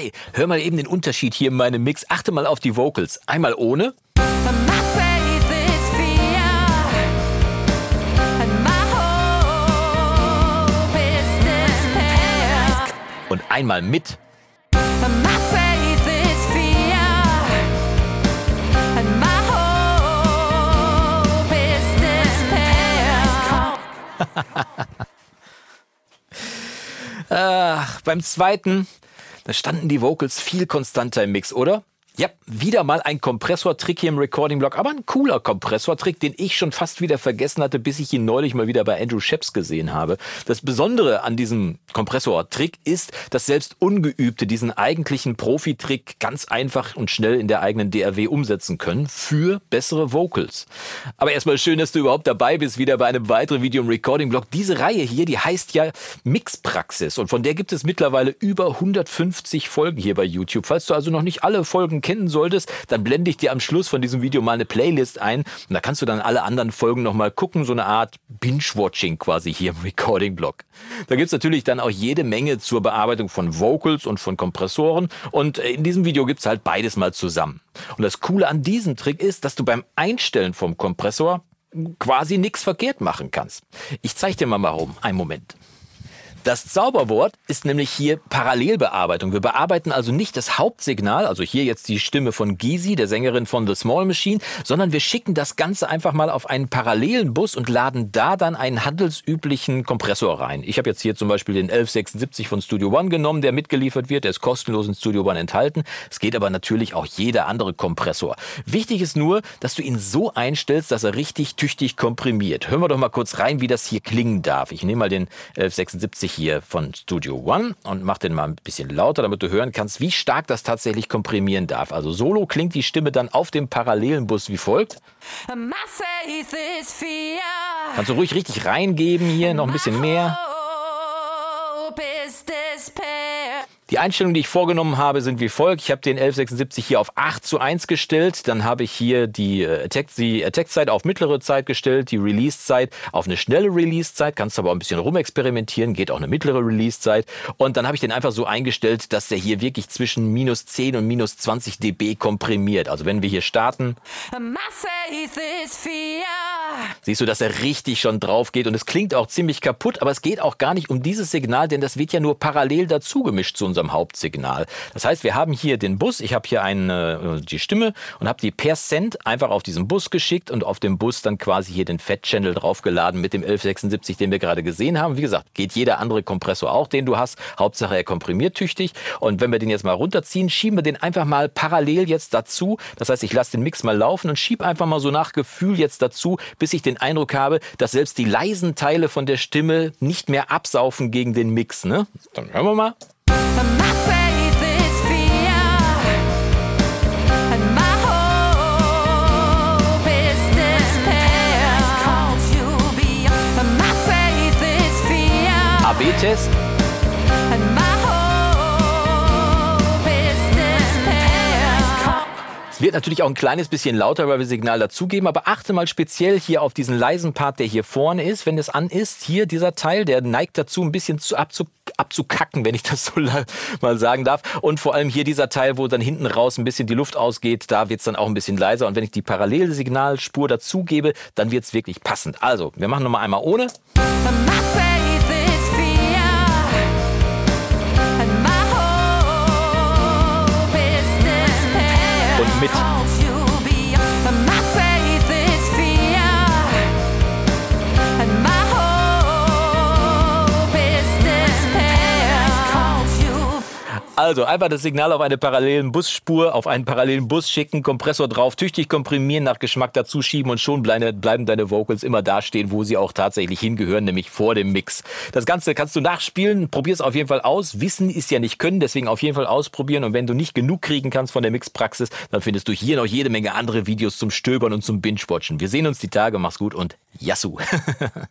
Hi, hör mal eben den Unterschied hier in meinem Mix. Achte mal auf die Vocals. Einmal ohne. Und einmal mit. Ach, beim zweiten, da standen die Vocals viel konstanter im Mix, oder? Ja, wieder mal ein Kompressortrick hier im Recording-Block, aber ein cooler Kompressortrick, den ich schon fast wieder vergessen hatte, bis ich ihn neulich mal wieder bei Andrew Sheps gesehen habe. Das Besondere an diesem Kompressortrick ist, dass selbst Ungeübte diesen eigentlichen Profi-Trick ganz einfach und schnell in der eigenen DRW umsetzen können für bessere Vocals. Aber erstmal schön, dass du überhaupt dabei bist, wieder bei einem weiteren Video im Recording-Block. Diese Reihe hier, die heißt ja Mixpraxis und von der gibt es mittlerweile über 150 Folgen hier bei YouTube. Falls du also noch nicht alle Folgen kennen solltest, dann blende ich dir am Schluss von diesem Video mal eine Playlist ein und da kannst du dann alle anderen Folgen nochmal gucken, so eine Art Binge-Watching quasi hier im Recording-Blog. Da gibt's natürlich dann auch jede Menge zur Bearbeitung von Vocals und von Kompressoren und in diesem Video gibt's halt beides mal zusammen. Und das Coole an diesem Trick ist, dass du beim Einstellen vom Kompressor quasi nichts verkehrt machen kannst. Ich zeige dir mal warum. Einen Moment. Das Zauberwort ist nämlich hier Parallelbearbeitung. Wir bearbeiten also nicht das Hauptsignal, also hier jetzt die Stimme von Gizi, der Sängerin von The Small Machine, sondern wir schicken das Ganze einfach mal auf einen parallelen Bus und laden da dann einen handelsüblichen Kompressor rein. Ich habe jetzt hier zum Beispiel den 1176 von Studio One genommen, der mitgeliefert wird. Der ist kostenlos in Studio One enthalten. Es geht aber natürlich auch jeder andere Kompressor. Wichtig ist nur, dass du ihn so einstellst, dass er richtig tüchtig komprimiert. Hören wir doch mal kurz rein, wie das hier klingen darf. Ich nehme mal den 1176 ich hier von Studio One und mache den mal ein bisschen lauter, damit du hören kannst, wie stark das tatsächlich komprimieren darf. Also solo klingt die Stimme dann auf dem parallelen Bus wie folgt. Kannst du ruhig richtig reingeben hier, noch ein bisschen mehr. Die Einstellungen, die ich vorgenommen habe, sind wie folgt. Ich habe den 1176 hier auf 8 zu 1 gestellt. Dann habe ich hier die äh, Attack-Zeit auf mittlere Zeit gestellt, die Release-Zeit auf eine schnelle Release-Zeit. Kannst aber auch ein bisschen rumexperimentieren, geht auch eine mittlere Release-Zeit. Und dann habe ich den einfach so eingestellt, dass der hier wirklich zwischen minus 10 und minus 20 dB komprimiert. Also wenn wir hier starten, siehst du, dass er richtig schon drauf geht. Und es klingt auch ziemlich kaputt, aber es geht auch gar nicht um dieses Signal, denn das wird ja nur parallel dazu gemischt zu unserem Hauptsignal. Das heißt, wir haben hier den Bus, ich habe hier eine, die Stimme und habe die per Cent einfach auf diesen Bus geschickt und auf dem Bus dann quasi hier den Fat-Channel draufgeladen mit dem 1176, den wir gerade gesehen haben. Wie gesagt, geht jeder andere Kompressor auch, den du hast. Hauptsache er komprimiert tüchtig. Und wenn wir den jetzt mal runterziehen, schieben wir den einfach mal parallel jetzt dazu. Das heißt, ich lasse den Mix mal laufen und schiebe einfach mal so nach Gefühl jetzt dazu, bis ich den Eindruck habe, dass selbst die leisen Teile von der Stimme nicht mehr absaufen gegen den Mix. Ne? Dann hören wir mal. AB-Test. Wird natürlich auch ein kleines bisschen lauter, weil wir Signal dazugeben, aber achte mal speziell hier auf diesen leisen Part, der hier vorne ist. Wenn es an ist, hier dieser Teil, der neigt dazu, ein bisschen zu abzu, abzukacken, wenn ich das so mal sagen darf. Und vor allem hier dieser Teil, wo dann hinten raus ein bisschen die Luft ausgeht, da wird es dann auch ein bisschen leiser. Und wenn ich die Parallelsignalspur dazugebe, dann wird es wirklich passend. Also, wir machen nochmal einmal ohne. Also einfach das Signal auf eine parallelen Busspur, auf einen parallelen Bus schicken, Kompressor drauf, tüchtig komprimieren, nach Geschmack dazu schieben und schon bleiben deine Vocals immer da stehen, wo sie auch tatsächlich hingehören, nämlich vor dem Mix. Das Ganze kannst du nachspielen, probier es auf jeden Fall aus. Wissen ist ja nicht können, deswegen auf jeden Fall ausprobieren und wenn du nicht genug kriegen kannst von der Mixpraxis, dann findest du hier noch jede Menge andere Videos zum Stöbern und zum Binge-Watchen. Wir sehen uns die Tage, mach's gut und Yassou!